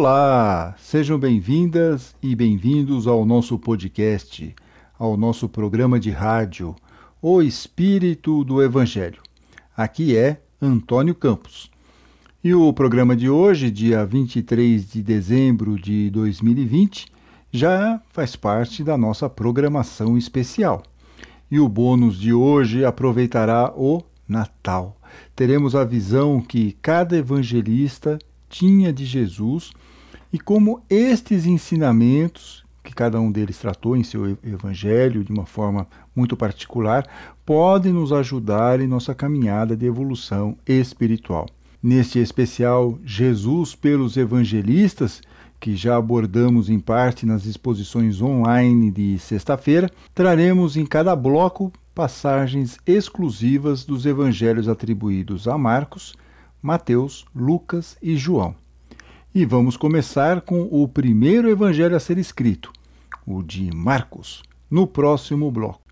Olá, sejam bem-vindas e bem-vindos ao nosso podcast, ao nosso programa de rádio, O Espírito do Evangelho. Aqui é Antônio Campos. E o programa de hoje, dia 23 de dezembro de 2020, já faz parte da nossa programação especial. E o bônus de hoje aproveitará o Natal. Teremos a visão que cada evangelista tinha de Jesus e como estes ensinamentos, que cada um deles tratou em seu evangelho de uma forma muito particular, podem nos ajudar em nossa caminhada de evolução espiritual. Neste especial Jesus pelos evangelistas, que já abordamos em parte nas exposições online de sexta-feira, traremos em cada bloco passagens exclusivas dos evangelhos atribuídos a Marcos, Mateus, Lucas e João. E vamos começar com o primeiro evangelho a ser escrito, o de Marcos, no próximo bloco.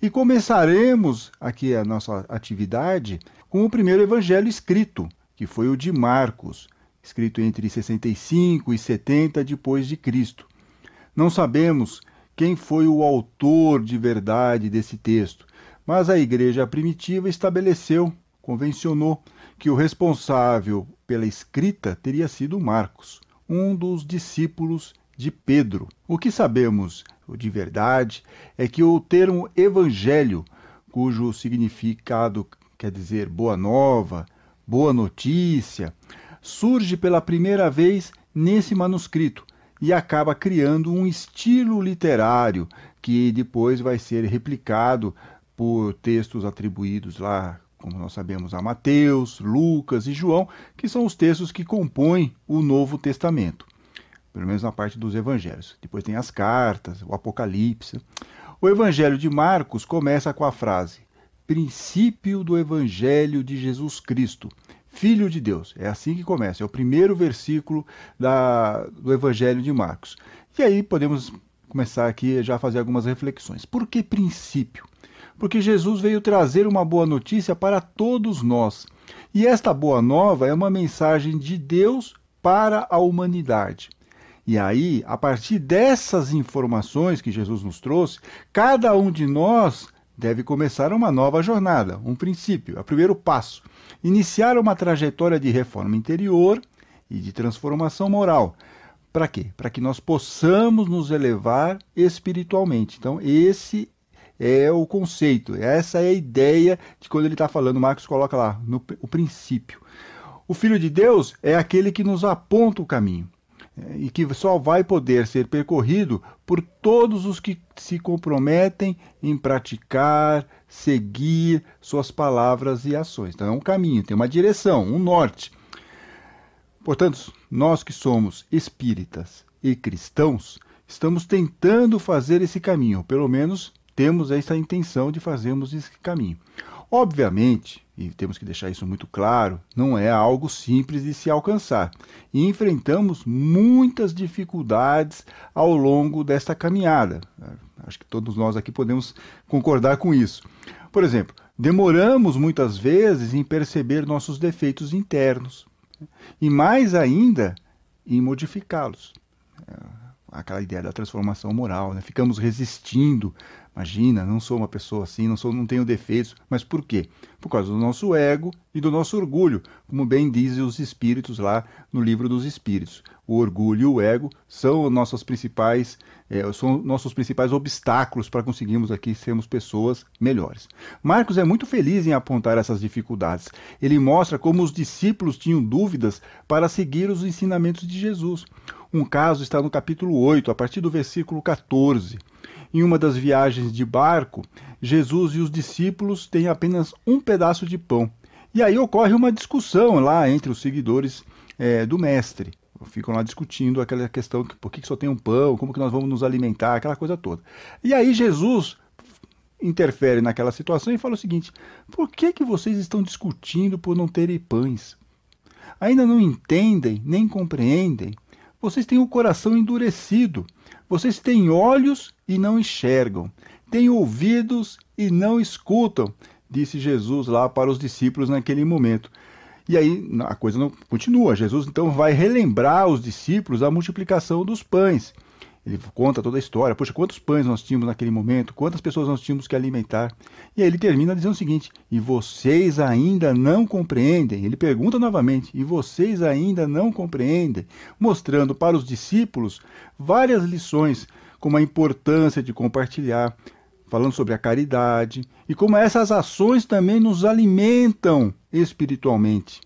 E começaremos aqui a nossa atividade com o primeiro evangelho escrito, que foi o de Marcos, escrito entre 65 e 70 depois de Cristo. Não sabemos quem foi o autor de verdade desse texto, mas a igreja primitiva estabeleceu, convencionou, que o responsável pela escrita teria sido Marcos, um dos discípulos de Pedro. O que sabemos de verdade é que o termo evangelho, cujo significado quer dizer boa nova, boa notícia, surge pela primeira vez nesse manuscrito e acaba criando um estilo literário que depois vai ser replicado por textos atribuídos lá, como nós sabemos, a Mateus, Lucas e João, que são os textos que compõem o Novo Testamento, pelo menos na parte dos evangelhos. Depois tem as cartas, o Apocalipse. O Evangelho de Marcos começa com a frase: princípio do Evangelho de Jesus Cristo, Filho de Deus. É assim que começa, é o primeiro versículo da, do Evangelho de Marcos. E aí podemos começar aqui já a fazer algumas reflexões. Por que princípio? Porque Jesus veio trazer uma boa notícia para todos nós. E esta boa nova é uma mensagem de Deus para a humanidade. E aí, a partir dessas informações que Jesus nos trouxe, cada um de nós deve começar uma nova jornada, um princípio, o primeiro passo iniciar uma trajetória de reforma interior e de transformação moral. Para quê? Para que nós possamos nos elevar espiritualmente. Então, esse é o conceito, essa é a ideia de quando ele está falando, Marcos coloca lá, no, o princípio. O Filho de Deus é aquele que nos aponta o caminho é, e que só vai poder ser percorrido por todos os que se comprometem em praticar, seguir suas palavras e ações. Então é um caminho, tem uma direção, um norte. Portanto, nós que somos espíritas e cristãos, estamos tentando fazer esse caminho, pelo menos temos essa intenção de fazermos esse caminho. Obviamente, e temos que deixar isso muito claro, não é algo simples de se alcançar. E enfrentamos muitas dificuldades ao longo desta caminhada. Acho que todos nós aqui podemos concordar com isso. Por exemplo, demoramos muitas vezes em perceber nossos defeitos internos e mais ainda em modificá-los. É, aquela ideia da transformação moral, né? ficamos resistindo Imagina, não sou uma pessoa assim, não sou, não tenho defeitos, mas por quê? Por causa do nosso ego e do nosso orgulho, como bem dizem os espíritos lá no livro dos espíritos. O orgulho e o ego são nossas principais, é, são nossos principais obstáculos para conseguirmos aqui sermos pessoas melhores. Marcos é muito feliz em apontar essas dificuldades. Ele mostra como os discípulos tinham dúvidas para seguir os ensinamentos de Jesus. Um caso está no capítulo 8, a partir do versículo 14. Em uma das viagens de barco, Jesus e os discípulos têm apenas um pedaço de pão. E aí ocorre uma discussão lá entre os seguidores é, do mestre. Ficam lá discutindo aquela questão por que só tem um pão, como que nós vamos nos alimentar, aquela coisa toda. E aí Jesus interfere naquela situação e fala o seguinte: por que, que vocês estão discutindo por não terem pães? Ainda não entendem, nem compreendem. Vocês têm o coração endurecido. Vocês têm olhos e não enxergam, têm ouvidos e não escutam, disse Jesus lá para os discípulos naquele momento. E aí a coisa não continua. Jesus então vai relembrar os discípulos a multiplicação dos pães. Ele conta toda a história. Poxa, quantos pães nós tínhamos naquele momento? Quantas pessoas nós tínhamos que alimentar? E aí ele termina dizendo o seguinte: E vocês ainda não compreendem? Ele pergunta novamente: E vocês ainda não compreendem? Mostrando para os discípulos várias lições, como a importância de compartilhar, falando sobre a caridade e como essas ações também nos alimentam espiritualmente.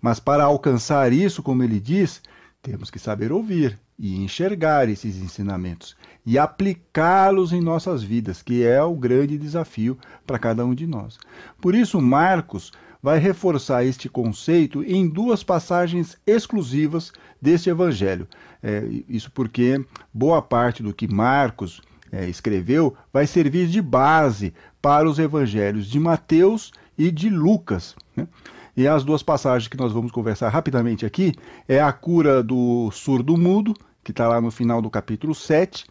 Mas para alcançar isso, como ele diz, temos que saber ouvir e enxergar esses ensinamentos e aplicá-los em nossas vidas, que é o grande desafio para cada um de nós. Por isso, Marcos vai reforçar este conceito em duas passagens exclusivas deste evangelho. É, isso porque boa parte do que Marcos é, escreveu vai servir de base para os evangelhos de Mateus de Lucas. Né? E as duas passagens que nós vamos conversar rapidamente aqui é a cura do surdo-mudo, que está lá no final do capítulo 7,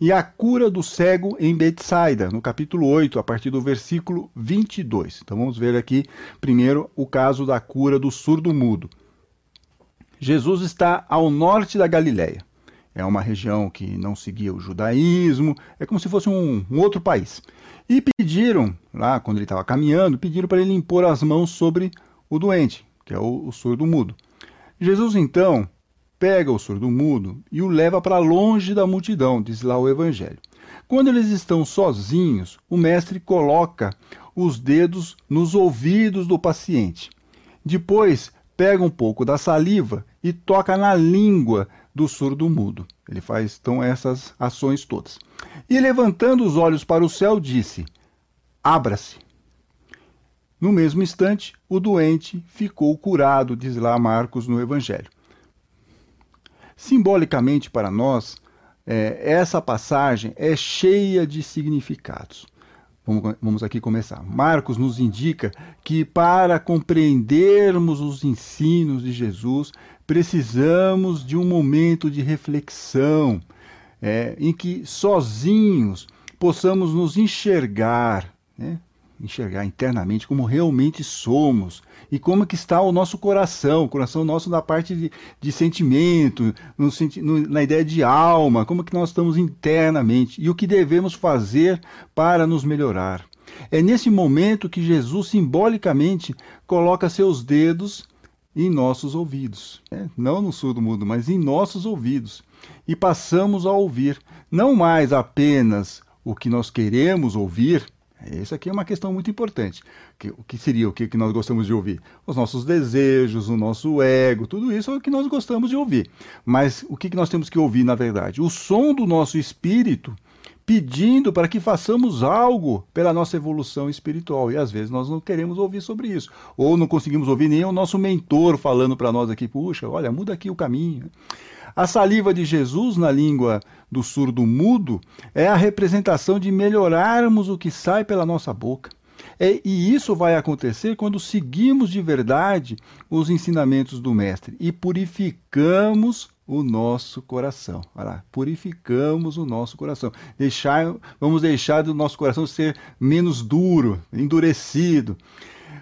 e a cura do cego em Betsaida, no capítulo 8, a partir do versículo 22. Então vamos ver aqui primeiro o caso da cura do surdo-mudo. Jesus está ao norte da Galiléia é uma região que não seguia o judaísmo, é como se fosse um outro país. E pediram, lá quando ele estava caminhando, pediram para ele impor as mãos sobre o doente, que é o, o surdo mudo. Jesus então pega o surdo mudo e o leva para longe da multidão, diz lá o Evangelho. Quando eles estão sozinhos, o mestre coloca os dedos nos ouvidos do paciente. Depois, pega um pouco da saliva e toca na língua do surdo mudo. Ele faz então essas ações todas. E levantando os olhos para o céu, disse: Abra-se. No mesmo instante, o doente ficou curado, diz lá Marcos no Evangelho. Simbolicamente para nós, é, essa passagem é cheia de significados. Vamos, vamos aqui começar. Marcos nos indica que para compreendermos os ensinos de Jesus, precisamos de um momento de reflexão é, em que sozinhos possamos nos enxergar, né? enxergar internamente como realmente somos e como que está o nosso coração, o coração nosso na parte de, de sentimento, no, no, na ideia de alma, como que nós estamos internamente e o que devemos fazer para nos melhorar. É nesse momento que Jesus simbolicamente coloca seus dedos em nossos ouvidos, né? não no surdo mudo, mas em nossos ouvidos, e passamos a ouvir não mais apenas o que nós queremos ouvir, isso aqui é uma questão muito importante. O que seria o que nós gostamos de ouvir? Os nossos desejos, o nosso ego, tudo isso é o que nós gostamos de ouvir. Mas o que nós temos que ouvir, na verdade? O som do nosso espírito pedindo para que façamos algo pela nossa evolução espiritual. E às vezes nós não queremos ouvir sobre isso. Ou não conseguimos ouvir nem o nosso mentor falando para nós aqui: puxa, olha, muda aqui o caminho. A saliva de Jesus na língua do surdo mudo é a representação de melhorarmos o que sai pela nossa boca. É, e isso vai acontecer quando seguimos de verdade os ensinamentos do Mestre e purificamos o nosso coração. Olha lá, purificamos o nosso coração. Deixar, vamos deixar do nosso coração ser menos duro, endurecido.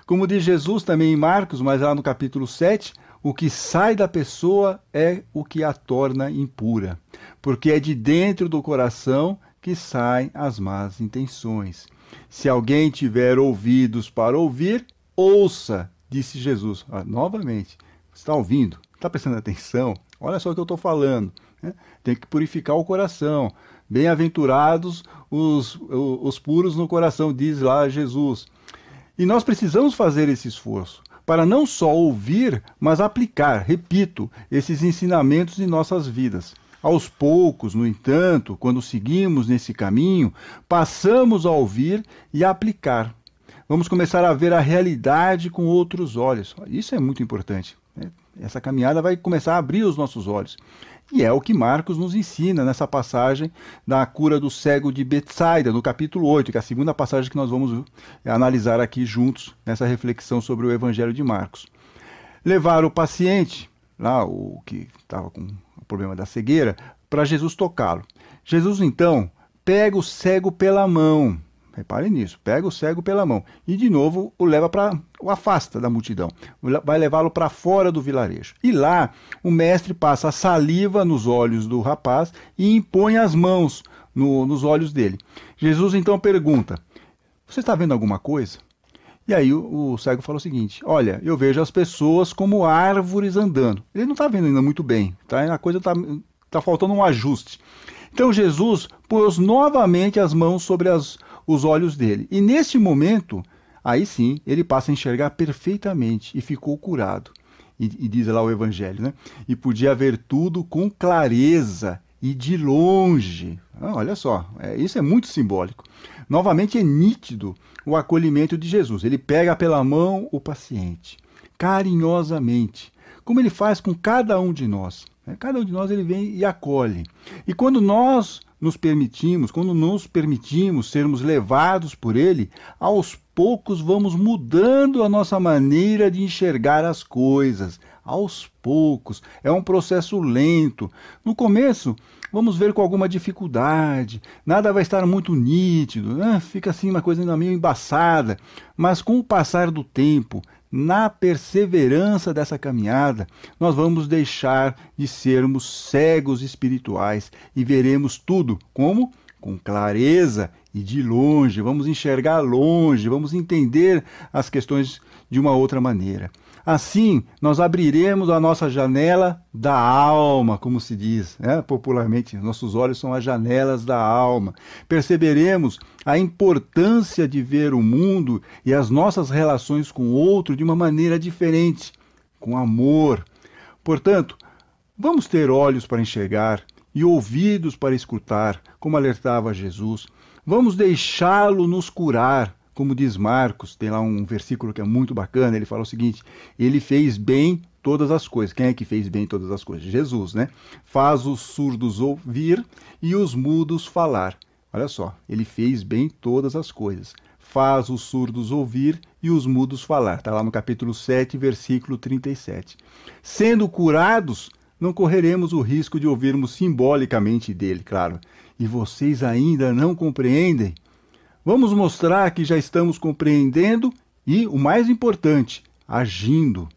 Como diz Jesus também em Marcos, mas lá no capítulo 7, o que sai da pessoa é o que a torna impura, porque é de dentro do coração que saem as más intenções. Se alguém tiver ouvidos para ouvir, ouça, disse Jesus. Ah, novamente, está ouvindo? Está prestando atenção? Olha só o que eu estou falando. Né? Tem que purificar o coração. Bem-aventurados os, os, os puros no coração, diz lá Jesus. E nós precisamos fazer esse esforço para não só ouvir, mas aplicar, repito, esses ensinamentos em nossas vidas. Aos poucos, no entanto, quando seguimos nesse caminho, passamos a ouvir e a aplicar. Vamos começar a ver a realidade com outros olhos. Isso é muito importante. Essa caminhada vai começar a abrir os nossos olhos. E é o que Marcos nos ensina nessa passagem da cura do cego de Betsaida, no capítulo 8, que é a segunda passagem que nós vamos eh, analisar aqui juntos nessa reflexão sobre o Evangelho de Marcos. Levar o paciente, lá o que estava com o problema da cegueira, para Jesus tocá-lo. Jesus então pega o cego pela mão. Reparem nisso. Pega o cego pela mão e de novo o leva para o afasta da multidão. Vai levá-lo para fora do vilarejo. E lá o mestre passa a saliva nos olhos do rapaz e impõe as mãos no, nos olhos dele. Jesus então pergunta: Você está vendo alguma coisa? E aí o, o, cego fala o seguinte: Olha, eu vejo as pessoas como árvores andando. Ele não está vendo ainda muito bem, tá? A coisa está tá faltando um ajuste. Então Jesus pôs novamente as mãos sobre as, os olhos dele. E neste momento, aí sim, ele passa a enxergar perfeitamente e ficou curado. E, e diz lá o Evangelho, né? E podia ver tudo com clareza e de longe. Ah, olha só, é, isso é muito simbólico. Novamente é nítido o acolhimento de Jesus. Ele pega pela mão o paciente, carinhosamente, como ele faz com cada um de nós. Né? Cada um de nós ele vem e acolhe. E quando nós nos permitimos, quando nos permitimos sermos levados por ele, aos poucos vamos mudando a nossa maneira de enxergar as coisas. Aos poucos. É um processo lento. No começo, vamos ver com alguma dificuldade, nada vai estar muito nítido, né? fica assim uma coisa ainda meio embaçada, mas com o passar do tempo, na perseverança dessa caminhada, nós vamos deixar de sermos cegos espirituais e veremos tudo como? Com clareza e de longe, vamos enxergar longe, vamos entender as questões de uma outra maneira. Assim, nós abriremos a nossa janela da alma, como se diz né? popularmente. Nossos olhos são as janelas da alma. Perceberemos a importância de ver o mundo e as nossas relações com o outro de uma maneira diferente, com amor. Portanto, vamos ter olhos para enxergar e ouvidos para escutar, como alertava Jesus. Vamos deixá-lo nos curar como diz Marcos, tem lá um versículo que é muito bacana, ele fala o seguinte: ele fez bem todas as coisas. Quem é que fez bem todas as coisas? Jesus, né? Faz os surdos ouvir e os mudos falar. Olha só, ele fez bem todas as coisas. Faz os surdos ouvir e os mudos falar. Está lá no capítulo 7, versículo 37. Sendo curados, não correremos o risco de ouvirmos simbolicamente dele, claro. E vocês ainda não compreendem? Vamos mostrar que já estamos compreendendo e, o mais importante, agindo.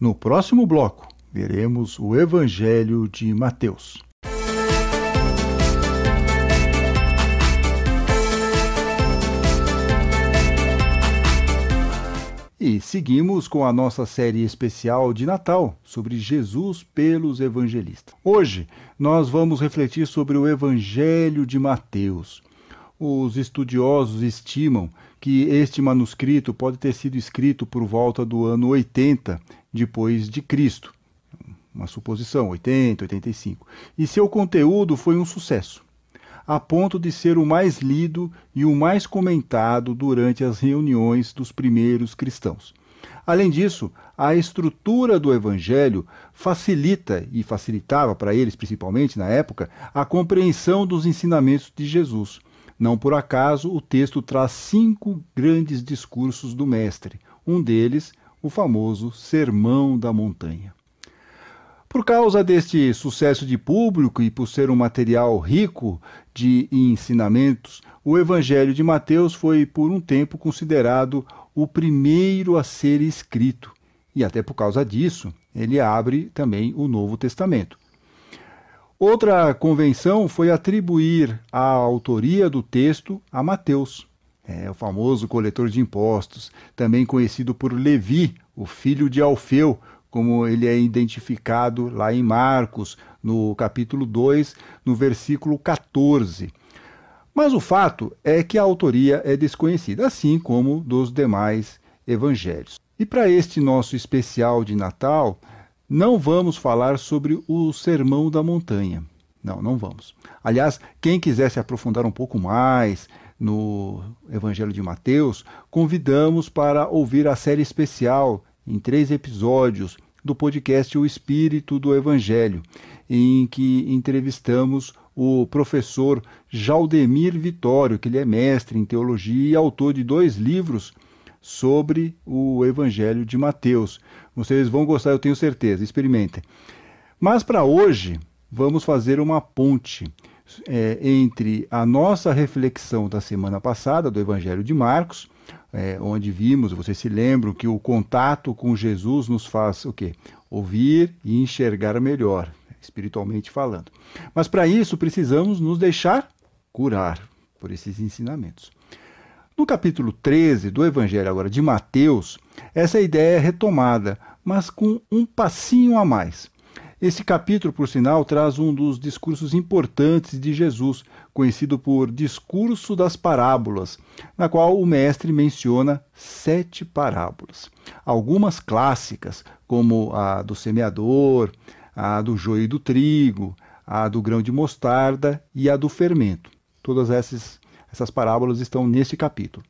No próximo bloco, veremos o Evangelho de Mateus. E seguimos com a nossa série especial de Natal sobre Jesus pelos evangelistas. Hoje nós vamos refletir sobre o Evangelho de Mateus. Os estudiosos estimam que este manuscrito pode ter sido escrito por volta do ano 80 depois de Cristo. Uma suposição, 80, 85. E seu conteúdo foi um sucesso, a ponto de ser o mais lido e o mais comentado durante as reuniões dos primeiros cristãos. Além disso, a estrutura do evangelho facilita e facilitava para eles, principalmente na época, a compreensão dos ensinamentos de Jesus. Não por acaso, o texto traz cinco grandes discursos do Mestre, um deles, o famoso Sermão da Montanha. Por causa deste sucesso de público e por ser um material rico de ensinamentos, o Evangelho de Mateus foi por um tempo considerado o primeiro a ser escrito. E até por causa disso, ele abre também o Novo Testamento. Outra convenção foi atribuir a autoria do texto a Mateus, é, o famoso coletor de impostos, também conhecido por Levi, o filho de Alfeu, como ele é identificado lá em Marcos, no capítulo 2, no versículo 14. Mas o fato é que a autoria é desconhecida, assim como dos demais evangelhos. E para este nosso especial de Natal, não vamos falar sobre o Sermão da Montanha. Não, não vamos. Aliás, quem quiser se aprofundar um pouco mais no Evangelho de Mateus, convidamos para ouvir a série especial em três episódios do podcast O Espírito do Evangelho, em que entrevistamos o professor Jaldemir Vitório, que ele é mestre em teologia e autor de dois livros sobre o Evangelho de Mateus. Vocês vão gostar, eu tenho certeza, experimentem. Mas para hoje, vamos fazer uma ponte é, entre a nossa reflexão da semana passada, do Evangelho de Marcos, é, onde vimos, vocês se lembram, que o contato com Jesus nos faz o quê? Ouvir e enxergar melhor, espiritualmente falando. Mas para isso precisamos nos deixar curar por esses ensinamentos. No capítulo 13 do Evangelho agora de Mateus, essa ideia é retomada, mas com um passinho a mais. Esse capítulo, por sinal, traz um dos discursos importantes de Jesus, conhecido por Discurso das Parábolas, na qual o mestre menciona sete parábolas. Algumas clássicas, como a do semeador, a do joio e do trigo, a do grão de mostarda e a do fermento. Todas essas, essas parábolas estão nesse capítulo.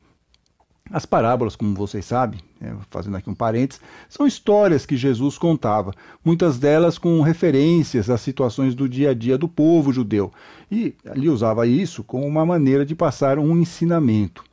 As parábolas, como vocês sabem, é, fazendo aqui um parênteses, são histórias que Jesus contava, muitas delas com referências às situações do dia a dia do povo judeu, e ele usava isso como uma maneira de passar um ensinamento.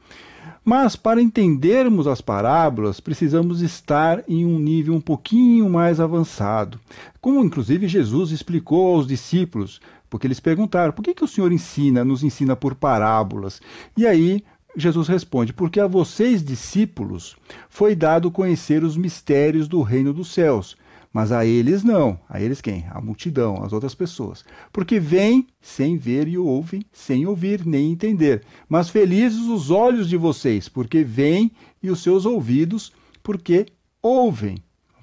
Mas para entendermos as parábolas, precisamos estar em um nível um pouquinho mais avançado, como inclusive Jesus explicou aos discípulos, porque eles perguntaram: por que, que o Senhor ensina, nos ensina por parábolas? E aí Jesus responde: Porque a vocês, discípulos, foi dado conhecer os mistérios do reino dos céus, mas a eles não. A eles quem? A multidão, as outras pessoas. Porque vêm sem ver e ouvem sem ouvir nem entender. Mas felizes os olhos de vocês, porque veem, e os seus ouvidos, porque ouvem.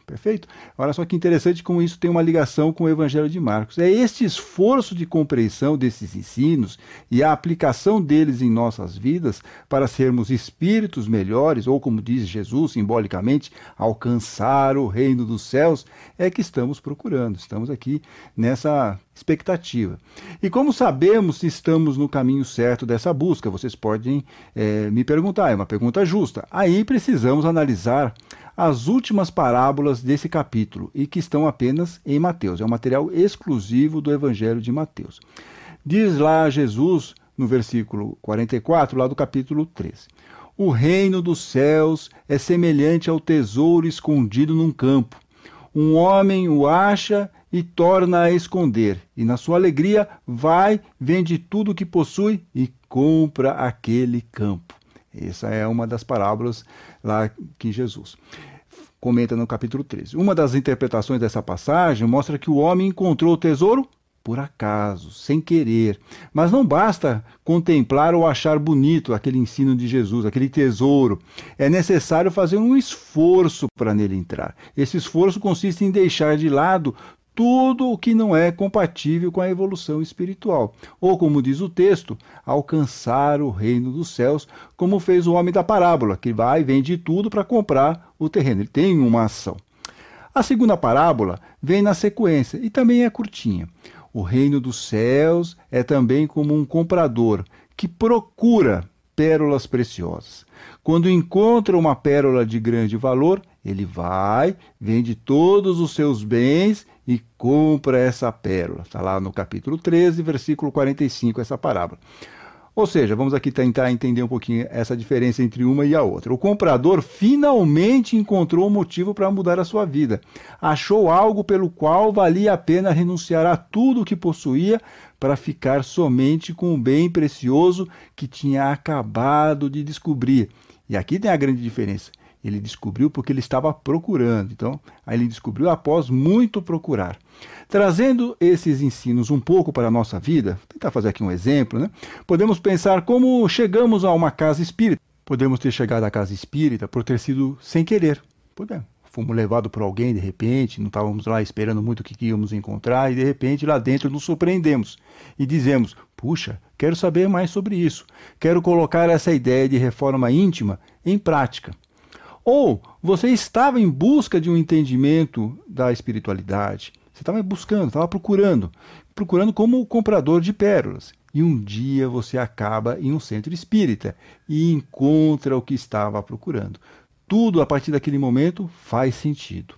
Perfeito? Olha só que interessante como isso tem uma ligação com o Evangelho de Marcos. É este esforço de compreensão desses ensinos e a aplicação deles em nossas vidas para sermos espíritos melhores, ou como diz Jesus simbolicamente, alcançar o reino dos céus, é que estamos procurando. Estamos aqui nessa expectativa. E como sabemos se estamos no caminho certo dessa busca? Vocês podem é, me perguntar, é uma pergunta justa. Aí precisamos analisar as últimas parábolas desse capítulo e que estão apenas em Mateus. É um material exclusivo do Evangelho de Mateus. Diz lá Jesus, no versículo 44, lá do capítulo 13: O reino dos céus é semelhante ao tesouro escondido num campo. Um homem o acha e torna a esconder, e na sua alegria vai, vende tudo o que possui e compra aquele campo. Essa é uma das parábolas lá que Jesus comenta no capítulo 13. Uma das interpretações dessa passagem mostra que o homem encontrou o tesouro por acaso, sem querer. Mas não basta contemplar ou achar bonito aquele ensino de Jesus, aquele tesouro. É necessário fazer um esforço para nele entrar. Esse esforço consiste em deixar de lado tudo o que não é compatível com a evolução espiritual. Ou, como diz o texto, alcançar o reino dos céus, como fez o homem da parábola, que vai e vende tudo para comprar o terreno. Ele tem uma ação. A segunda parábola vem na sequência e também é curtinha. O reino dos céus é também como um comprador que procura pérolas preciosas. Quando encontra uma pérola de grande valor, ele vai, vende todos os seus bens e compra essa pérola. Está lá no capítulo 13, versículo 45, essa parábola. Ou seja, vamos aqui tentar entender um pouquinho essa diferença entre uma e a outra. O comprador finalmente encontrou um motivo para mudar a sua vida. Achou algo pelo qual valia a pena renunciar a tudo o que possuía para ficar somente com o bem precioso que tinha acabado de descobrir. E aqui tem a grande diferença. Ele descobriu porque ele estava procurando. Então, aí ele descobriu após muito procurar. Trazendo esses ensinos um pouco para a nossa vida, tentar fazer aqui um exemplo, né? Podemos pensar como chegamos a uma casa espírita. Podemos ter chegado à casa espírita por ter sido sem querer. Podemos. Fomos levados por alguém de repente, não estávamos lá esperando muito o que íamos encontrar, e de repente lá dentro nos surpreendemos e dizemos: Puxa, quero saber mais sobre isso. Quero colocar essa ideia de reforma íntima em prática. Ou você estava em busca de um entendimento da espiritualidade. Você estava buscando, estava procurando, procurando como comprador de pérolas. E um dia você acaba em um centro espírita e encontra o que estava procurando. Tudo a partir daquele momento faz sentido.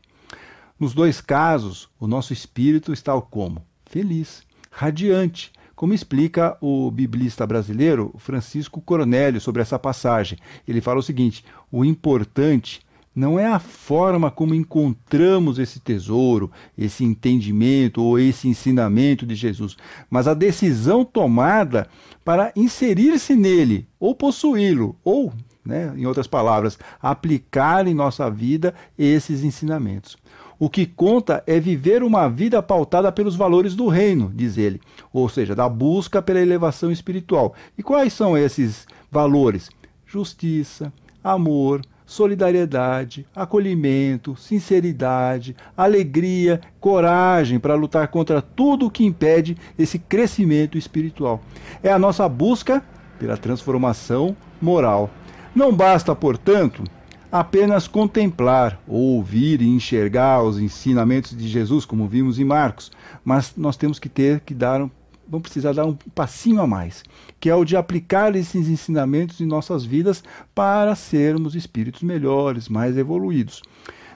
Nos dois casos, o nosso espírito está como? Feliz, radiante, como explica o biblista brasileiro Francisco Coronélio sobre essa passagem. Ele fala o seguinte: o importante não é a forma como encontramos esse tesouro, esse entendimento ou esse ensinamento de Jesus, mas a decisão tomada para inserir-se nele, ou possuí-lo, ou, né, em outras palavras, aplicar em nossa vida esses ensinamentos. O que conta é viver uma vida pautada pelos valores do reino, diz ele, ou seja, da busca pela elevação espiritual. E quais são esses valores? Justiça, amor, solidariedade, acolhimento, sinceridade, alegria, coragem para lutar contra tudo o que impede esse crescimento espiritual. É a nossa busca pela transformação moral. Não basta, portanto, apenas contemplar, ouvir e enxergar os ensinamentos de Jesus, como vimos em Marcos, mas nós temos que ter que dar vamos precisar dar um passinho a mais, que é o de aplicar esses ensinamentos em nossas vidas para sermos espíritos melhores, mais evoluídos.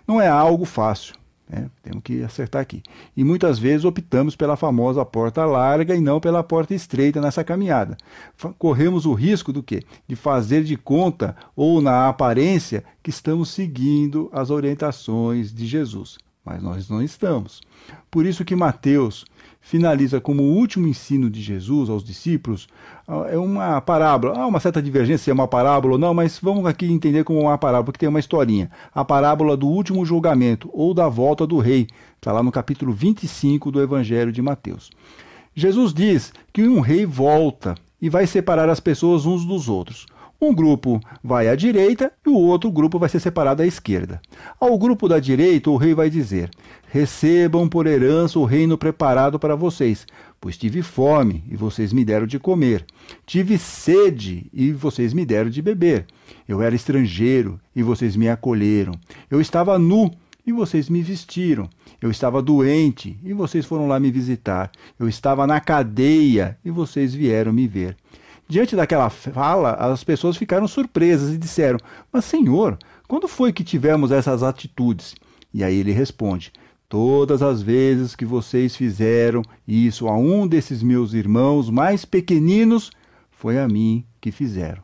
Não é algo fácil, né? temos que acertar aqui. E muitas vezes optamos pela famosa porta larga e não pela porta estreita nessa caminhada. Corremos o risco do quê? De fazer de conta ou na aparência que estamos seguindo as orientações de Jesus. Mas nós não estamos. Por isso que Mateus finaliza como o último ensino de Jesus aos discípulos, ah, é uma parábola. Há uma certa divergência se é uma parábola ou não, mas vamos aqui entender como uma parábola, porque tem uma historinha. A parábola do último julgamento ou da volta do rei. Está lá no capítulo 25 do Evangelho de Mateus. Jesus diz que um rei volta e vai separar as pessoas uns dos outros. Um grupo vai à direita e o outro grupo vai ser separado à esquerda. Ao grupo da direita, o rei vai dizer: Recebam por herança o reino preparado para vocês, pois tive fome e vocês me deram de comer. Tive sede e vocês me deram de beber. Eu era estrangeiro e vocês me acolheram. Eu estava nu e vocês me vestiram. Eu estava doente e vocês foram lá me visitar. Eu estava na cadeia e vocês vieram me ver. Diante daquela fala, as pessoas ficaram surpresas e disseram: Mas, Senhor, quando foi que tivemos essas atitudes? E aí ele responde: Todas as vezes que vocês fizeram isso a um desses meus irmãos mais pequeninos, foi a mim que fizeram.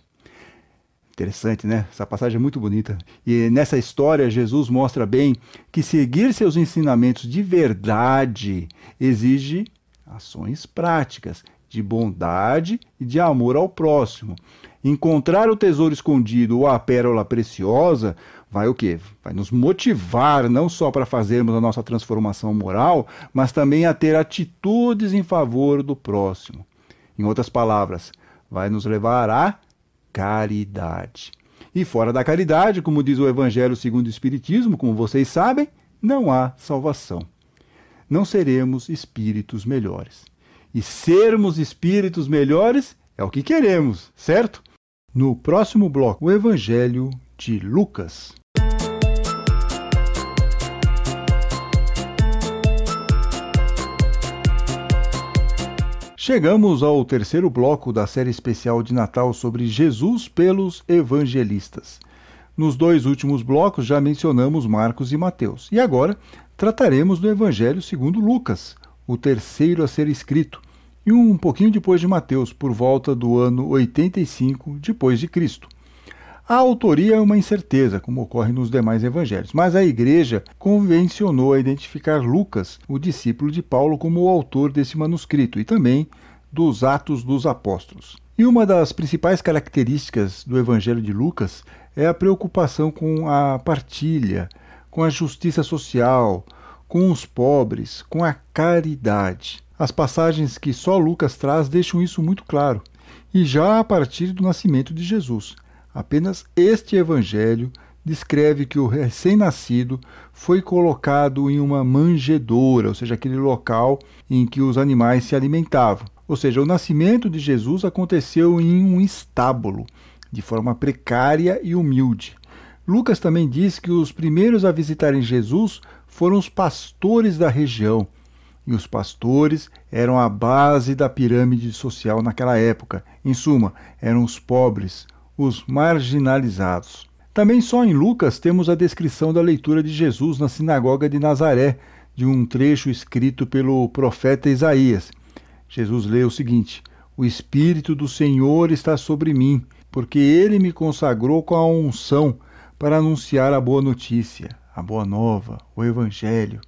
Interessante, né? Essa passagem é muito bonita. E nessa história, Jesus mostra bem que seguir seus ensinamentos de verdade exige ações práticas de bondade e de amor ao próximo. Encontrar o tesouro escondido ou a pérola preciosa vai o quê? Vai nos motivar não só para fazermos a nossa transformação moral, mas também a ter atitudes em favor do próximo. Em outras palavras, vai nos levar à caridade. E fora da caridade, como diz o Evangelho segundo o Espiritismo, como vocês sabem, não há salvação. Não seremos espíritos melhores e sermos espíritos melhores é o que queremos, certo? No próximo bloco, o Evangelho de Lucas. Chegamos ao terceiro bloco da série especial de Natal sobre Jesus pelos evangelistas. Nos dois últimos blocos já mencionamos Marcos e Mateus, e agora trataremos do Evangelho segundo Lucas, o terceiro a ser escrito, e um pouquinho depois de Mateus, por volta do ano 85 depois de Cristo. A autoria é uma incerteza, como ocorre nos demais evangelhos, mas a igreja convencionou a identificar Lucas, o discípulo de Paulo, como o autor desse manuscrito e também dos Atos dos Apóstolos. E uma das principais características do evangelho de Lucas é a preocupação com a partilha, com a justiça social, com os pobres, com a caridade. As passagens que só Lucas traz deixam isso muito claro, e já a partir do nascimento de Jesus. Apenas este evangelho descreve que o recém-nascido foi colocado em uma manjedoura, ou seja, aquele local em que os animais se alimentavam. Ou seja, o nascimento de Jesus aconteceu em um estábulo, de forma precária e humilde. Lucas também diz que os primeiros a visitarem Jesus foram os pastores da região. E os pastores eram a base da pirâmide social naquela época. Em suma, eram os pobres, os marginalizados. Também só em Lucas temos a descrição da leitura de Jesus na sinagoga de Nazaré, de um trecho escrito pelo profeta Isaías. Jesus lê o seguinte: O Espírito do Senhor está sobre mim, porque ele me consagrou com a unção para anunciar a boa notícia, a boa nova, o Evangelho.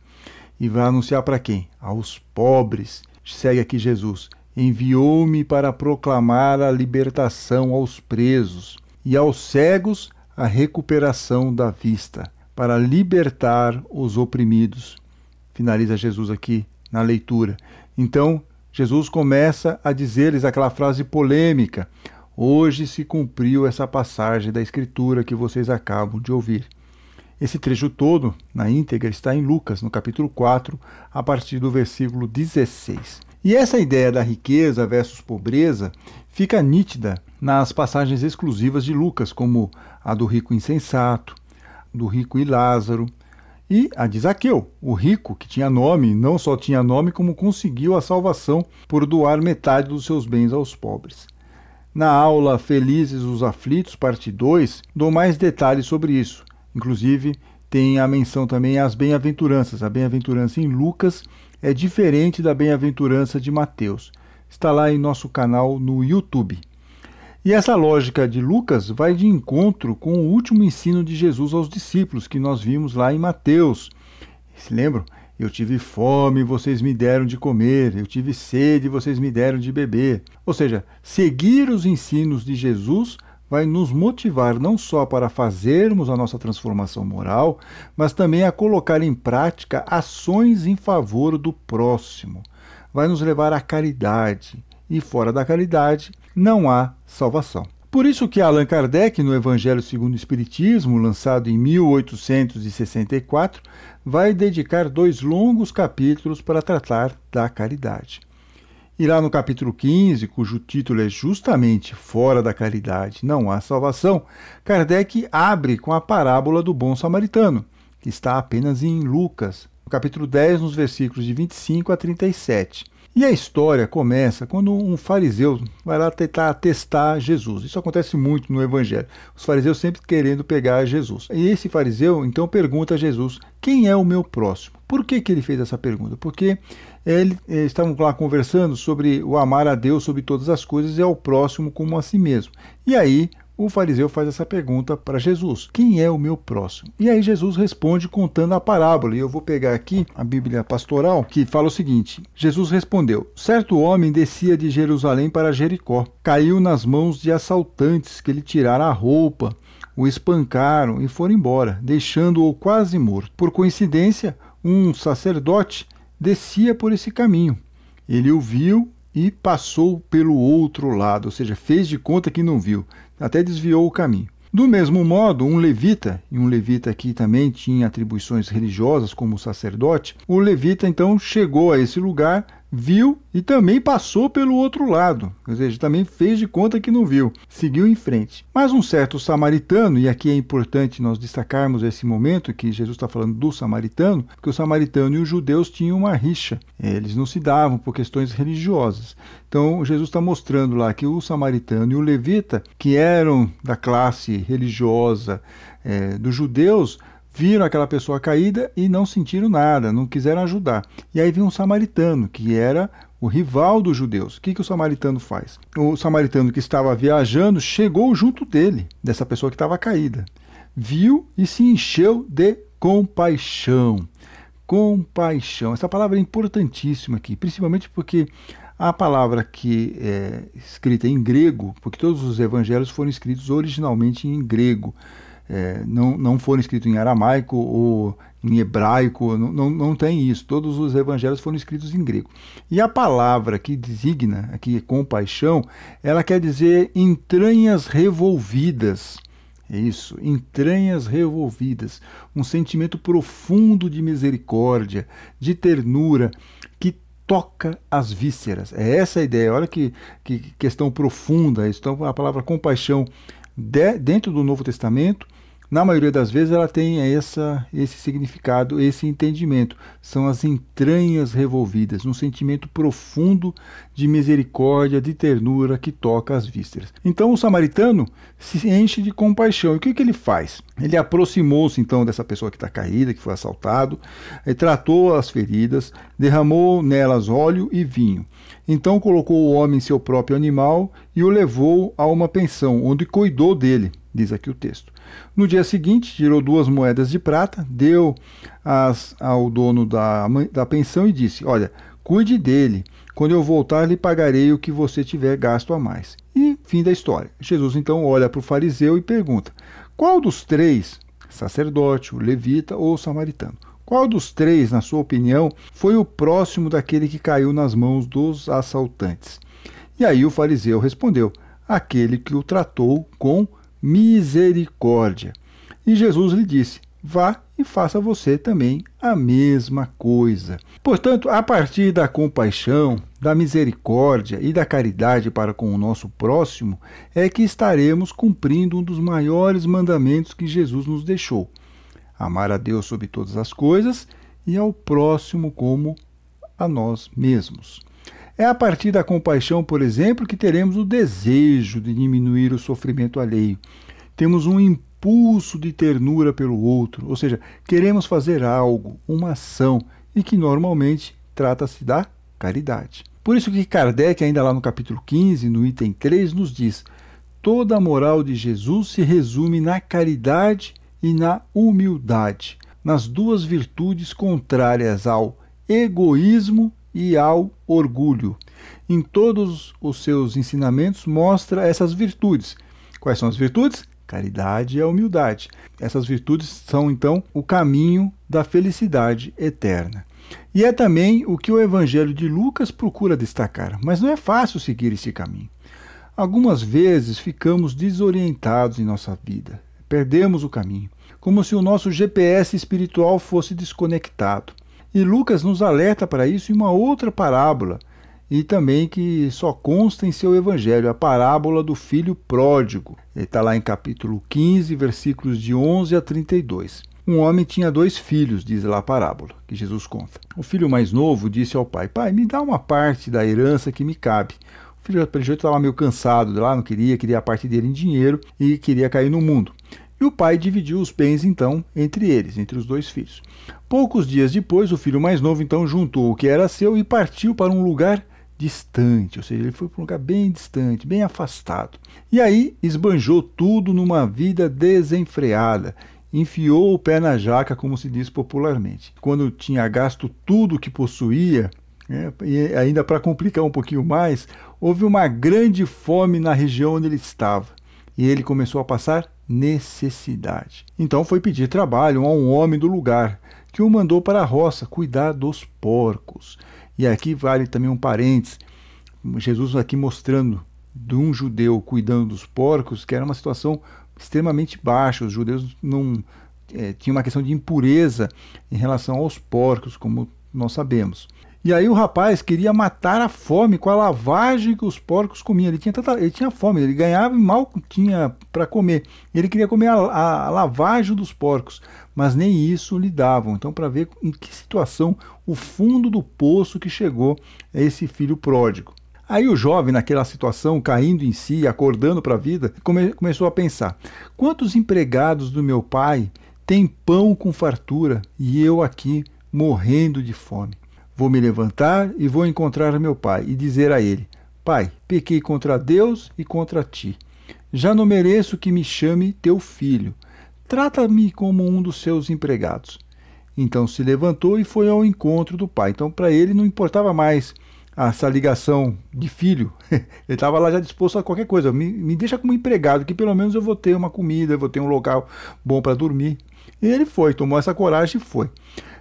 E vai anunciar para quem? Aos pobres. Segue aqui Jesus. Enviou-me para proclamar a libertação aos presos e aos cegos a recuperação da vista, para libertar os oprimidos. Finaliza Jesus aqui na leitura. Então, Jesus começa a dizer-lhes aquela frase polêmica: Hoje se cumpriu essa passagem da Escritura que vocês acabam de ouvir. Esse trecho todo, na íntegra, está em Lucas, no capítulo 4, a partir do versículo 16. E essa ideia da riqueza versus pobreza fica nítida nas passagens exclusivas de Lucas, como a do rico insensato, do rico e Lázaro, e a de Zaqueu, o rico que tinha nome, não só tinha nome, como conseguiu a salvação por doar metade dos seus bens aos pobres. Na aula Felizes os Aflitos, parte 2, dou mais detalhes sobre isso. Inclusive, tem a menção também às bem-aventuranças. A bem-aventurança em Lucas é diferente da bem-aventurança de Mateus. Está lá em nosso canal no YouTube. E essa lógica de Lucas vai de encontro com o último ensino de Jesus aos discípulos, que nós vimos lá em Mateus. Se lembram? Eu tive fome, vocês me deram de comer. Eu tive sede, vocês me deram de beber. Ou seja, seguir os ensinos de Jesus vai nos motivar não só para fazermos a nossa transformação moral, mas também a colocar em prática ações em favor do próximo. Vai nos levar à caridade. E fora da caridade não há salvação. Por isso que Allan Kardec, no Evangelho segundo o Espiritismo, lançado em 1864, vai dedicar dois longos capítulos para tratar da caridade. E lá no capítulo 15, cujo título é justamente Fora da Caridade não há salvação, Kardec abre com a parábola do bom samaritano, que está apenas em Lucas, no capítulo 10, nos versículos de 25 a 37. E a história começa quando um fariseu vai lá tentar testar Jesus. Isso acontece muito no Evangelho. Os fariseus sempre querendo pegar Jesus. E esse fariseu então pergunta a Jesus: Quem é o meu próximo? Por que, que ele fez essa pergunta? Porque ele, eles eh, estavam lá conversando sobre o amar a Deus sobre todas as coisas e ao próximo como a si mesmo. E aí o fariseu faz essa pergunta para Jesus: Quem é o meu próximo? E aí Jesus responde contando a parábola. E eu vou pegar aqui a Bíblia Pastoral, que fala o seguinte: Jesus respondeu: Certo homem descia de Jerusalém para Jericó, caiu nas mãos de assaltantes que lhe tiraram a roupa, o espancaram e foram embora, deixando-o quase morto. Por coincidência, um sacerdote descia por esse caminho. Ele o viu e passou pelo outro lado, ou seja, fez de conta que não viu até desviou o caminho. Do mesmo modo, um levita, e um levita aqui também tinha atribuições religiosas como sacerdote, o levita então chegou a esse lugar, viu e também passou pelo outro lado, ou seja, também fez de conta que não viu, seguiu em frente. Mas um certo samaritano, e aqui é importante nós destacarmos esse momento que Jesus está falando do samaritano, porque o samaritano e os judeus tinham uma rixa, eles não se davam por questões religiosas. Então Jesus está mostrando lá que o samaritano e o levita, que eram da classe religiosa é, dos judeus, viram aquela pessoa caída e não sentiram nada, não quiseram ajudar. E aí vem um samaritano, que era o rival dos judeus. O que, que o samaritano faz? O samaritano que estava viajando chegou junto dele, dessa pessoa que estava caída. Viu e se encheu de compaixão. Compaixão. Essa palavra é importantíssima aqui, principalmente porque a palavra que é escrita em grego, porque todos os evangelhos foram escritos originalmente em grego é, não, não foram escritos em aramaico ou em hebraico, não, não, não, tem isso. Todos os evangelhos foram escritos em grego. E a palavra que designa aqui compaixão, ela quer dizer entranhas revolvidas. É isso, entranhas revolvidas, um sentimento profundo de misericórdia, de ternura, que toca as vísceras. É essa a ideia. Olha que, que questão profunda. Então, a palavra compaixão de, dentro do Novo Testamento na maioria das vezes ela tem essa, esse significado, esse entendimento. São as entranhas revolvidas, um sentimento profundo de misericórdia, de ternura que toca as vísceras. Então o samaritano se enche de compaixão. E o que, que ele faz? Ele aproximou-se então dessa pessoa que está caída, que foi assaltado, tratou as feridas, derramou nelas óleo e vinho. Então colocou o homem em seu próprio animal e o levou a uma pensão, onde cuidou dele. diz aqui o texto. No dia seguinte, tirou duas moedas de prata, deu as ao dono da, da pensão e disse: Olha, cuide dele. Quando eu voltar, lhe pagarei o que você tiver gasto a mais. E fim da história. Jesus então olha para o fariseu e pergunta: Qual dos três, sacerdote, o levita ou o samaritano, qual dos três, na sua opinião, foi o próximo daquele que caiu nas mãos dos assaltantes? E aí o fariseu respondeu: Aquele que o tratou com misericórdia. E Jesus lhe disse: Vá e faça você também a mesma coisa. Portanto, a partir da compaixão, da misericórdia e da caridade para com o nosso próximo, é que estaremos cumprindo um dos maiores mandamentos que Jesus nos deixou: amar a Deus sobre todas as coisas e ao próximo como a nós mesmos. É a partir da compaixão, por exemplo, que teremos o desejo de diminuir o sofrimento alheio. Temos um impulso de ternura pelo outro, ou seja, queremos fazer algo, uma ação, e que normalmente trata-se da caridade. Por isso que Kardec, ainda lá no capítulo 15, no item 3, nos diz: toda a moral de Jesus se resume na caridade e na humildade, nas duas virtudes contrárias ao egoísmo e ao orgulho. Em todos os seus ensinamentos mostra essas virtudes. Quais são as virtudes? Caridade e a humildade. Essas virtudes são então o caminho da felicidade eterna. E é também o que o Evangelho de Lucas procura destacar, mas não é fácil seguir esse caminho. Algumas vezes ficamos desorientados em nossa vida, perdemos o caminho, como se o nosso GPS espiritual fosse desconectado. E Lucas nos alerta para isso em uma outra parábola, e também que só consta em seu evangelho, a parábola do filho pródigo. Ele está lá em capítulo 15, versículos de 11 a 32. Um homem tinha dois filhos, diz lá a parábola, que Jesus conta. O filho mais novo disse ao pai: Pai, me dá uma parte da herança que me cabe. O filho, jeito, estava meio cansado lá, não queria, queria a parte dele em dinheiro e queria cair no mundo. E o pai dividiu os bens então entre eles, entre os dois filhos. Poucos dias depois, o filho mais novo então juntou o que era seu e partiu para um lugar distante, ou seja, ele foi para um lugar bem distante, bem afastado. E aí esbanjou tudo numa vida desenfreada, enfiou o pé na jaca, como se diz popularmente. Quando tinha gasto tudo que possuía, é, e ainda para complicar um pouquinho mais, houve uma grande fome na região onde ele estava. E ele começou a passar necessidade. Então foi pedir trabalho a um homem do lugar, que o mandou para a roça cuidar dos porcos. E aqui vale também um parênteses, Jesus aqui mostrando de um judeu cuidando dos porcos, que era uma situação extremamente baixa. Os judeus não é, tinham uma questão de impureza em relação aos porcos, como nós sabemos. E aí o rapaz queria matar a fome com a lavagem que os porcos comiam. Ele tinha, tanta, ele tinha fome, ele ganhava e mal tinha para comer. Ele queria comer a, a, a, lavagem dos porcos, mas nem isso lhe davam. Então, para ver em que situação o fundo do poço que chegou é esse filho pródigo. Aí o jovem, naquela situação, caindo em si, acordando para a vida, come, começou a pensar: quantos empregados do meu pai têm pão com fartura e eu aqui morrendo de fome? Vou me levantar e vou encontrar meu pai e dizer a ele: Pai, pequei contra Deus e contra ti. Já não mereço que me chame teu filho. Trata-me como um dos seus empregados. Então se levantou e foi ao encontro do pai. Então, para ele, não importava mais essa ligação de filho. ele estava lá já disposto a qualquer coisa. Me, me deixa como empregado, que pelo menos eu vou ter uma comida, eu vou ter um local bom para dormir. E ele foi, tomou essa coragem e foi.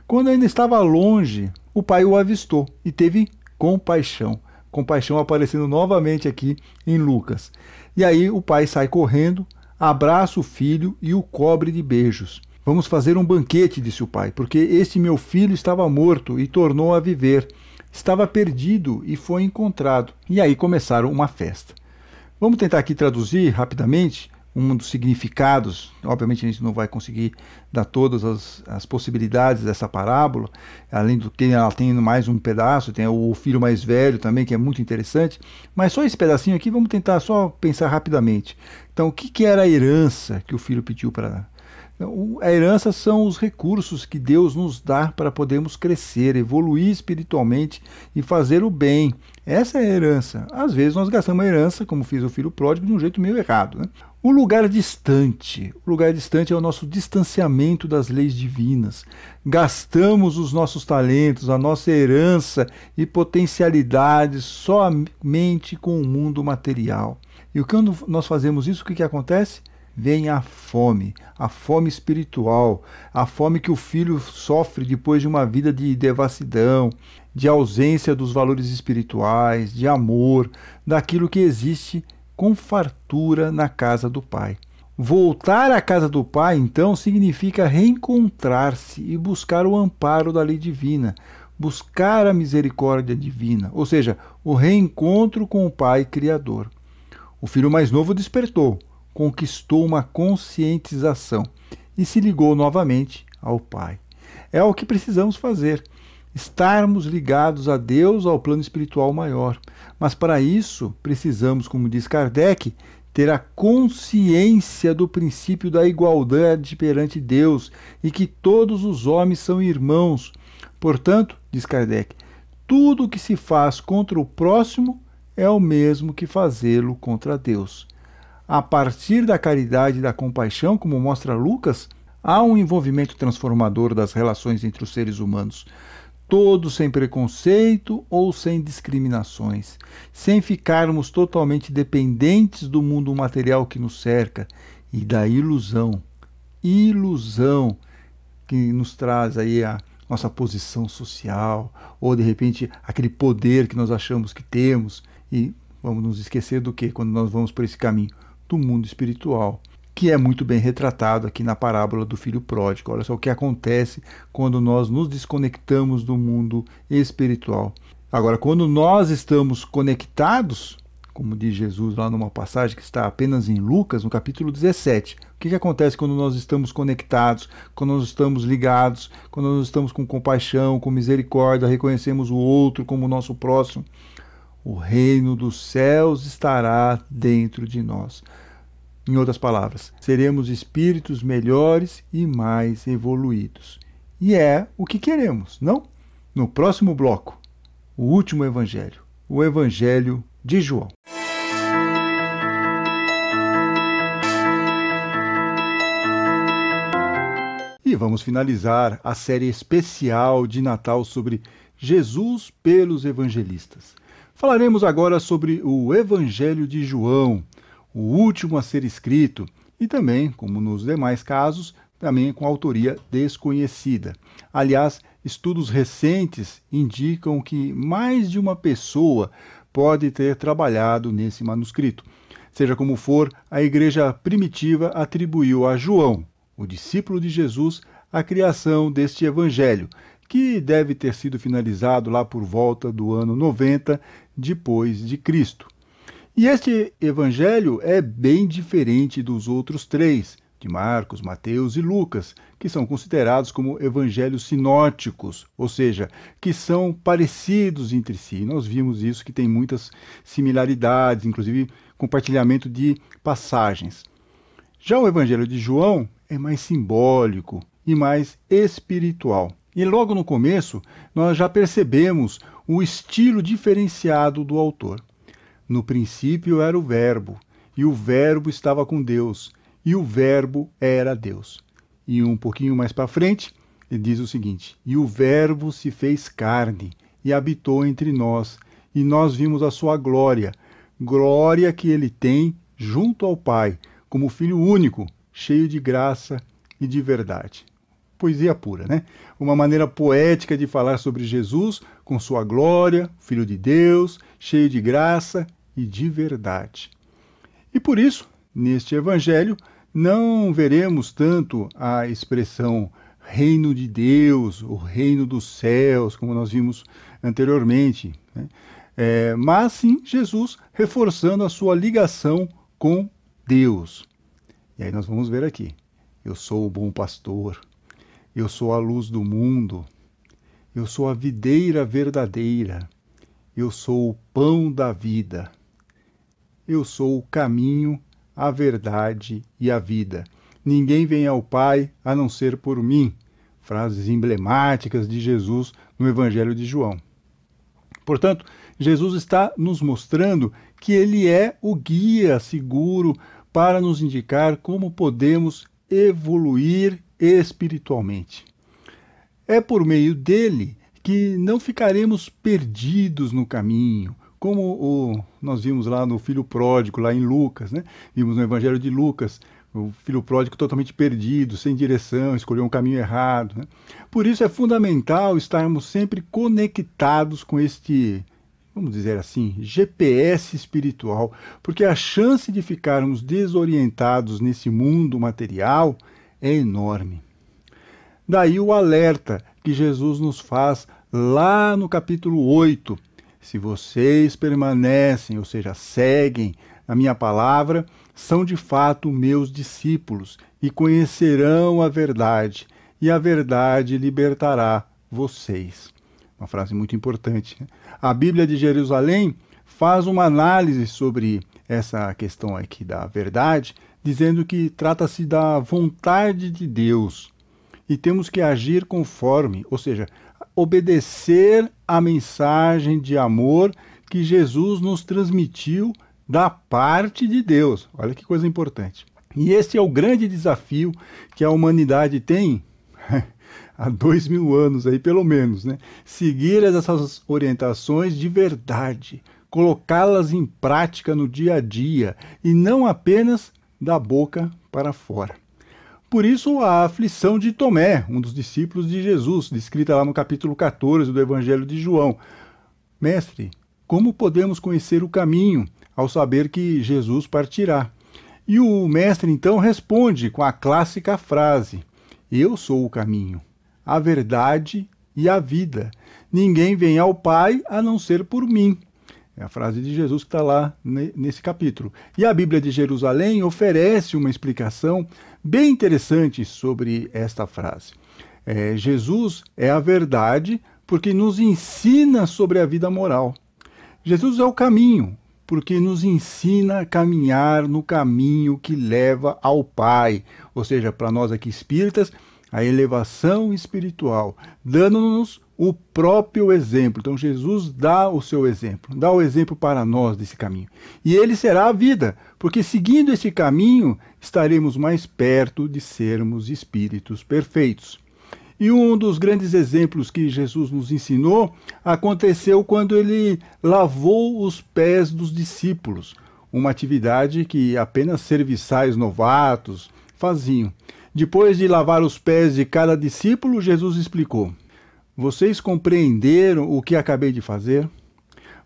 Quando ainda estava longe, o pai o avistou e teve compaixão. Compaixão aparecendo novamente aqui em Lucas. E aí o pai sai correndo, abraça o filho e o cobre de beijos. Vamos fazer um banquete, disse o pai, porque este meu filho estava morto e tornou a viver. Estava perdido e foi encontrado. E aí começaram uma festa. Vamos tentar aqui traduzir rapidamente um dos significados. Obviamente a gente não vai conseguir dar todas as, as, possibilidades dessa parábola, além do que ela tem mais um pedaço, tem o filho mais velho também, que é muito interessante. Mas só esse pedacinho aqui, vamos tentar só pensar rapidamente. Então, o que, que era a herança que o filho pediu para a herança são os recursos que Deus nos dá para podermos crescer, evoluir espiritualmente e fazer o bem, Essa é a herança. Às vezes nós gastamos a herança, como fiz o filho pródigo, de um jeito meio errado. Né? O lugar distante. O lugar distante é o nosso distanciamento das leis divinas. Gastamos os nossos talentos, a nossa herança e potencialidades somente com o mundo material. E quando nós fazemos isso, o que, que acontece? Vem a fome, a fome espiritual, a fome que o filho sofre depois de uma vida de devassidão, de ausência dos valores espirituais, de amor, daquilo que existe com fartura na casa do Pai. Voltar à casa do Pai, então, significa reencontrar-se e buscar o amparo da lei divina, buscar a misericórdia divina, ou seja, o reencontro com o Pai Criador. O filho mais novo despertou, conquistou uma conscientização e se ligou novamente ao Pai. É o que precisamos fazer estarmos ligados a Deus, ao plano espiritual maior. Mas para isso, precisamos, como diz Kardec, ter a consciência do princípio da igualdade perante Deus e que todos os homens são irmãos. Portanto, diz Kardec, tudo o que se faz contra o próximo é o mesmo que fazê-lo contra Deus. A partir da caridade e da compaixão, como mostra Lucas, há um envolvimento transformador das relações entre os seres humanos todos sem preconceito ou sem discriminações, sem ficarmos totalmente dependentes do mundo material que nos cerca. E da ilusão, ilusão que nos traz aí a nossa posição social, ou de repente aquele poder que nós achamos que temos. E vamos nos esquecer do que quando nós vamos por esse caminho do mundo espiritual que é muito bem retratado aqui na parábola do filho pródigo. Olha só o que acontece quando nós nos desconectamos do mundo espiritual. Agora, quando nós estamos conectados, como diz Jesus lá numa passagem que está apenas em Lucas, no capítulo 17, o que, que acontece quando nós estamos conectados, quando nós estamos ligados, quando nós estamos com compaixão, com misericórdia, reconhecemos o outro como nosso próximo? O reino dos céus estará dentro de nós. Em outras palavras, seremos espíritos melhores e mais evoluídos. E é o que queremos, não? No próximo bloco, o último evangelho, o evangelho de João. E vamos finalizar a série especial de Natal sobre Jesus pelos evangelistas. Falaremos agora sobre o Evangelho de João, o último a ser escrito, e também, como nos demais casos, também com autoria desconhecida. Aliás, estudos recentes indicam que mais de uma pessoa pode ter trabalhado nesse manuscrito. Seja como for, a igreja primitiva atribuiu a João, o discípulo de Jesus, a criação deste evangelho, que deve ter sido finalizado lá por volta do ano 90 depois de Cristo. E este evangelho é bem diferente dos outros três, de Marcos, Mateus e Lucas, que são considerados como evangelhos sinóticos, ou seja, que são parecidos entre si. Nós vimos isso, que tem muitas similaridades, inclusive compartilhamento de passagens. Já o evangelho de João é mais simbólico e mais espiritual. E logo no começo, nós já percebemos o estilo diferenciado do autor. No princípio era o Verbo, e o Verbo estava com Deus, e o Verbo era Deus. E um pouquinho mais para frente, ele diz o seguinte: E o Verbo se fez carne e habitou entre nós, e nós vimos a sua glória, glória que ele tem junto ao Pai, como filho único, cheio de graça e de verdade. Poesia pura, né? Uma maneira poética de falar sobre Jesus com sua glória, filho de Deus, cheio de graça e de verdade. E por isso, neste evangelho, não veremos tanto a expressão reino de Deus, o reino dos céus, como nós vimos anteriormente, né? é, mas sim Jesus reforçando a sua ligação com Deus. E aí nós vamos ver aqui: eu sou o bom pastor, eu sou a luz do mundo, eu sou a videira verdadeira, eu sou o pão da vida. Eu sou o caminho, a verdade e a vida. Ninguém vem ao Pai a não ser por mim. Frases emblemáticas de Jesus no Evangelho de João. Portanto, Jesus está nos mostrando que ele é o guia seguro para nos indicar como podemos evoluir espiritualmente. É por meio dele que não ficaremos perdidos no caminho, como o, nós vimos lá no filho pródigo, lá em Lucas, né? Vimos no Evangelho de Lucas, o filho pródigo totalmente perdido, sem direção, escolheu um caminho errado. Né? Por isso é fundamental estarmos sempre conectados com este, vamos dizer assim, GPS espiritual, porque a chance de ficarmos desorientados nesse mundo material é enorme. Daí o alerta que Jesus nos faz lá no capítulo 8 se vocês permanecem, ou seja, seguem a minha palavra, são de fato meus discípulos e conhecerão a verdade, e a verdade libertará vocês. Uma frase muito importante. Né? A Bíblia de Jerusalém faz uma análise sobre essa questão aqui da verdade, dizendo que trata-se da vontade de Deus e temos que agir conforme, ou seja, obedecer à mensagem de amor que Jesus nos transmitiu da parte de Deus. Olha que coisa importante. E esse é o grande desafio que a humanidade tem há dois mil anos aí, pelo menos, né? Seguir essas orientações de verdade, colocá-las em prática no dia a dia e não apenas da boca para fora. Por isso, a aflição de Tomé, um dos discípulos de Jesus, descrita lá no capítulo 14 do Evangelho de João. Mestre, como podemos conhecer o caminho ao saber que Jesus partirá? E o mestre então responde com a clássica frase: Eu sou o caminho, a verdade e a vida. Ninguém vem ao Pai a não ser por mim. É a frase de Jesus que está lá nesse capítulo. E a Bíblia de Jerusalém oferece uma explicação bem interessante sobre esta frase. É, Jesus é a verdade porque nos ensina sobre a vida moral. Jesus é o caminho porque nos ensina a caminhar no caminho que leva ao Pai. Ou seja, para nós aqui espíritas, a elevação espiritual, dando-nos o próprio exemplo. Então Jesus dá o seu exemplo, dá o exemplo para nós desse caminho. E ele será a vida, porque seguindo esse caminho estaremos mais perto de sermos espíritos perfeitos. E um dos grandes exemplos que Jesus nos ensinou aconteceu quando ele lavou os pés dos discípulos, uma atividade que apenas serviçais novatos faziam. Depois de lavar os pés de cada discípulo, Jesus explicou: Vocês compreenderam o que acabei de fazer?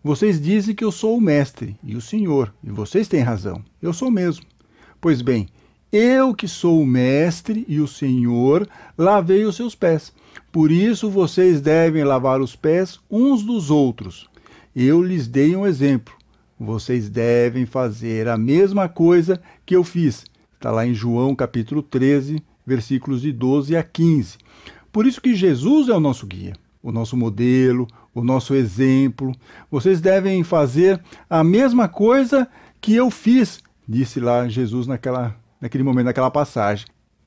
Vocês dizem que eu sou o mestre e o senhor, e vocês têm razão. Eu sou mesmo. Pois bem, eu que sou o mestre e o senhor, lavei os seus pés. Por isso vocês devem lavar os pés uns dos outros. Eu lhes dei um exemplo. Vocês devem fazer a mesma coisa que eu fiz. Está lá em João capítulo 13, versículos de 12 a 15. Por isso que Jesus é o nosso guia, o nosso modelo, o nosso exemplo. Vocês devem fazer a mesma coisa que eu fiz, disse lá Jesus naquela, naquele momento, naquela passagem.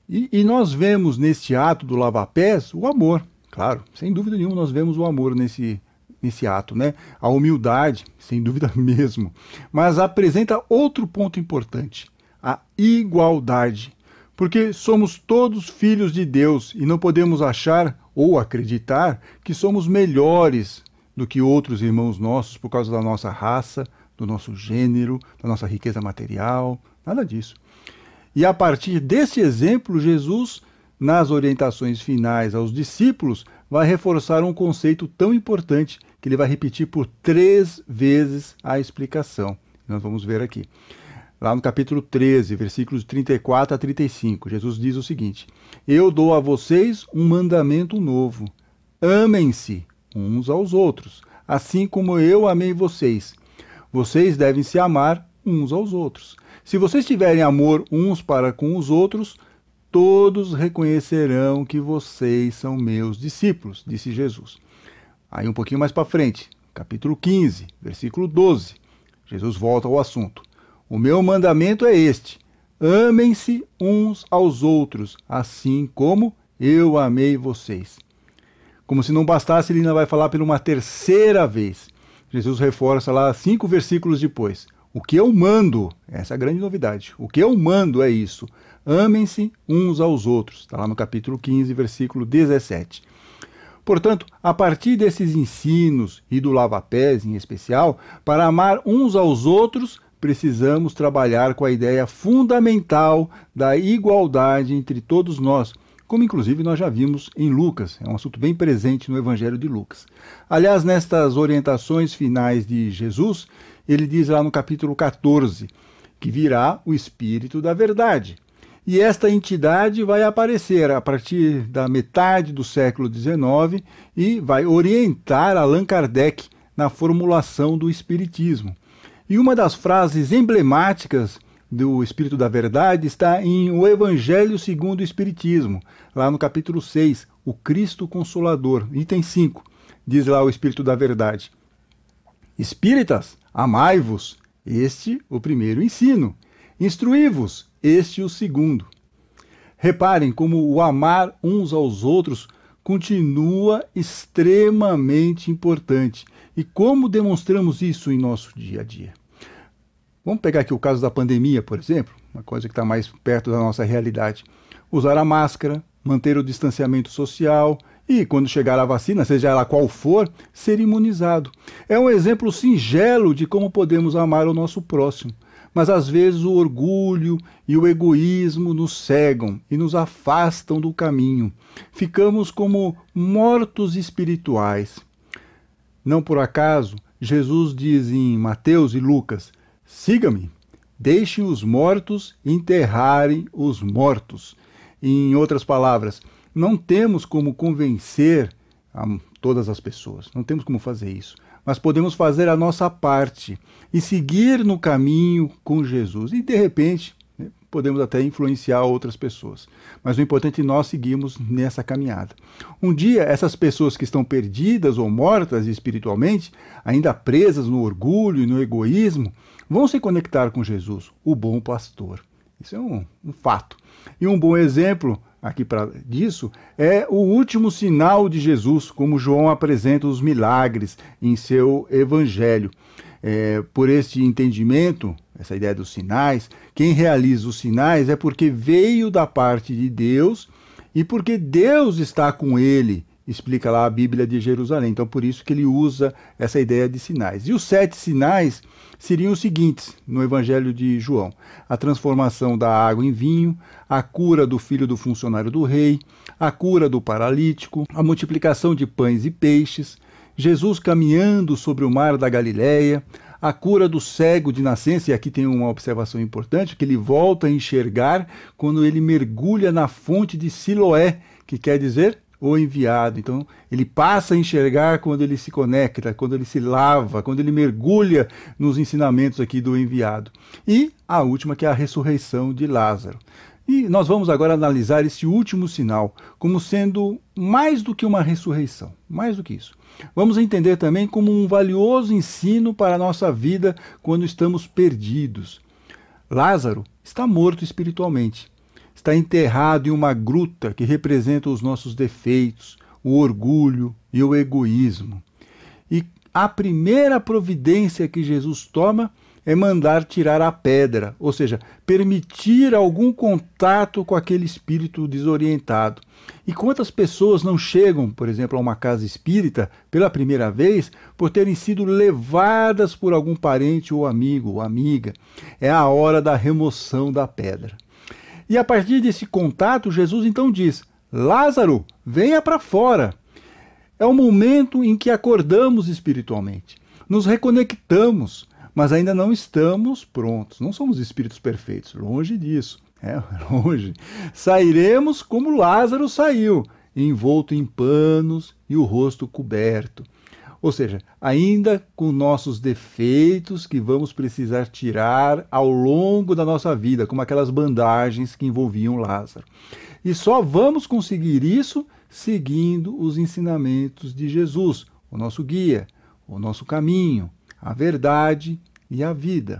E, e nós vemos neste ato do lava-pés o amor. Claro, sem dúvida nenhuma, nós vemos o amor nesse, nesse ato, né? A humildade, sem dúvida mesmo. Mas apresenta outro ponto importante: a igualdade. Porque somos todos filhos de Deus e não podemos achar ou acreditar que somos melhores do que outros irmãos nossos por causa da nossa raça, do nosso gênero, da nossa riqueza material, nada disso. E a partir desse exemplo, Jesus, nas orientações finais aos discípulos, vai reforçar um conceito tão importante que ele vai repetir por três vezes a explicação. Nós vamos ver aqui. Lá no capítulo 13, versículos 34 a 35, Jesus diz o seguinte: Eu dou a vocês um mandamento novo. Amem-se uns aos outros, assim como eu amei vocês. Vocês devem se amar uns aos outros. Se vocês tiverem amor uns para com os outros, todos reconhecerão que vocês são meus discípulos, disse Jesus. Aí um pouquinho mais para frente, capítulo 15, versículo 12. Jesus volta ao assunto. O meu mandamento é este: amem-se uns aos outros, assim como eu amei vocês. Como se não bastasse, ele ainda vai falar por uma terceira vez. Jesus reforça lá cinco versículos depois. O que eu mando, essa é a grande novidade. O que eu mando é isso: amem-se uns aos outros. Está lá no capítulo 15, versículo 17. Portanto, a partir desses ensinos e do lava-pés em especial, para amar uns aos outros, precisamos trabalhar com a ideia fundamental da igualdade entre todos nós, como inclusive nós já vimos em Lucas, é um assunto bem presente no Evangelho de Lucas. Aliás, nestas orientações finais de Jesus, ele diz lá no capítulo 14 que virá o Espírito da Verdade. E esta entidade vai aparecer a partir da metade do século XIX e vai orientar Allan Kardec na formulação do Espiritismo. E uma das frases emblemáticas do Espírito da Verdade está em O Evangelho segundo o Espiritismo, lá no capítulo 6, O Cristo Consolador, item 5. Diz lá o Espírito da Verdade: Espíritas, amai-vos, este o primeiro ensino. Instruí-vos, este o segundo. Reparem como o amar uns aos outros continua extremamente importante e como demonstramos isso em nosso dia a dia. Vamos pegar aqui o caso da pandemia, por exemplo, uma coisa que está mais perto da nossa realidade. Usar a máscara, manter o distanciamento social e, quando chegar a vacina, seja ela qual for, ser imunizado. É um exemplo singelo de como podemos amar o nosso próximo. Mas às vezes o orgulho e o egoísmo nos cegam e nos afastam do caminho. Ficamos como mortos espirituais. Não por acaso, Jesus diz em Mateus e Lucas: Siga-me, deixem os mortos enterrarem os mortos. Em outras palavras, não temos como convencer a todas as pessoas, não temos como fazer isso, mas podemos fazer a nossa parte e seguir no caminho com Jesus. E de repente, né, podemos até influenciar outras pessoas. Mas o importante é nós seguirmos nessa caminhada. Um dia, essas pessoas que estão perdidas ou mortas espiritualmente, ainda presas no orgulho e no egoísmo, vão se conectar com Jesus, o bom pastor. Isso é um, um fato. E um bom exemplo aqui para disso é o último sinal de Jesus, como João apresenta os milagres em seu evangelho. É, por este entendimento, essa ideia dos sinais, quem realiza os sinais é porque veio da parte de Deus e porque Deus está com ele explica lá a Bíblia de Jerusalém. Então, por isso que ele usa essa ideia de sinais. E os sete sinais seriam os seguintes no Evangelho de João: a transformação da água em vinho, a cura do filho do funcionário do rei, a cura do paralítico, a multiplicação de pães e peixes, Jesus caminhando sobre o mar da Galileia, a cura do cego de nascença, e aqui tem uma observação importante, que ele volta a enxergar quando ele mergulha na fonte de Siloé, que quer dizer o enviado. Então, ele passa a enxergar quando ele se conecta, quando ele se lava, quando ele mergulha nos ensinamentos aqui do enviado. E a última, que é a ressurreição de Lázaro. E nós vamos agora analisar esse último sinal como sendo mais do que uma ressurreição, mais do que isso. Vamos entender também como um valioso ensino para a nossa vida quando estamos perdidos. Lázaro está morto espiritualmente está enterrado em uma gruta que representa os nossos defeitos, o orgulho e o egoísmo. E a primeira providência que Jesus toma é mandar tirar a pedra, ou seja, permitir algum contato com aquele espírito desorientado. E quantas pessoas não chegam, por exemplo, a uma casa espírita pela primeira vez por terem sido levadas por algum parente ou amigo ou amiga? É a hora da remoção da pedra. E a partir desse contato, Jesus então diz: Lázaro, venha para fora. É o momento em que acordamos espiritualmente, nos reconectamos, mas ainda não estamos prontos. Não somos espíritos perfeitos, longe disso. É, longe. Sairemos como Lázaro saiu, envolto em panos e o rosto coberto. Ou seja, ainda com nossos defeitos que vamos precisar tirar ao longo da nossa vida, como aquelas bandagens que envolviam Lázaro. E só vamos conseguir isso seguindo os ensinamentos de Jesus, o nosso guia, o nosso caminho, a verdade e a vida.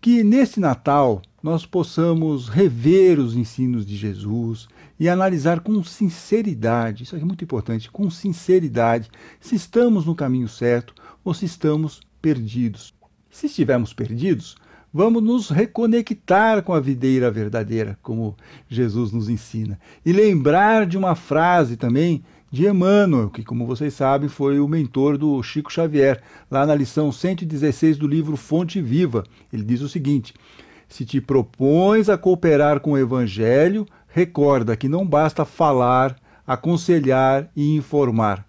Que neste Natal nós possamos rever os ensinos de Jesus e analisar com sinceridade, isso é muito importante, com sinceridade, se estamos no caminho certo ou se estamos perdidos. Se estivermos perdidos, vamos nos reconectar com a videira verdadeira, como Jesus nos ensina, e lembrar de uma frase também de Emmanuel, que, como vocês sabem, foi o mentor do Chico Xavier, lá na lição 116 do livro Fonte Viva. Ele diz o seguinte: Se te propões a cooperar com o Evangelho, recorda que não basta falar, aconselhar e informar.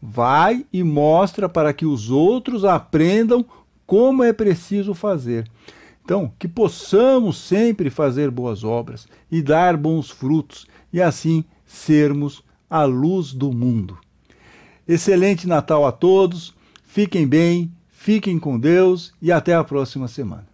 Vai e mostra para que os outros aprendam como é preciso fazer. Então, que possamos sempre fazer boas obras e dar bons frutos, e assim sermos a luz do mundo. Excelente Natal a todos, fiquem bem, fiquem com Deus e até a próxima semana.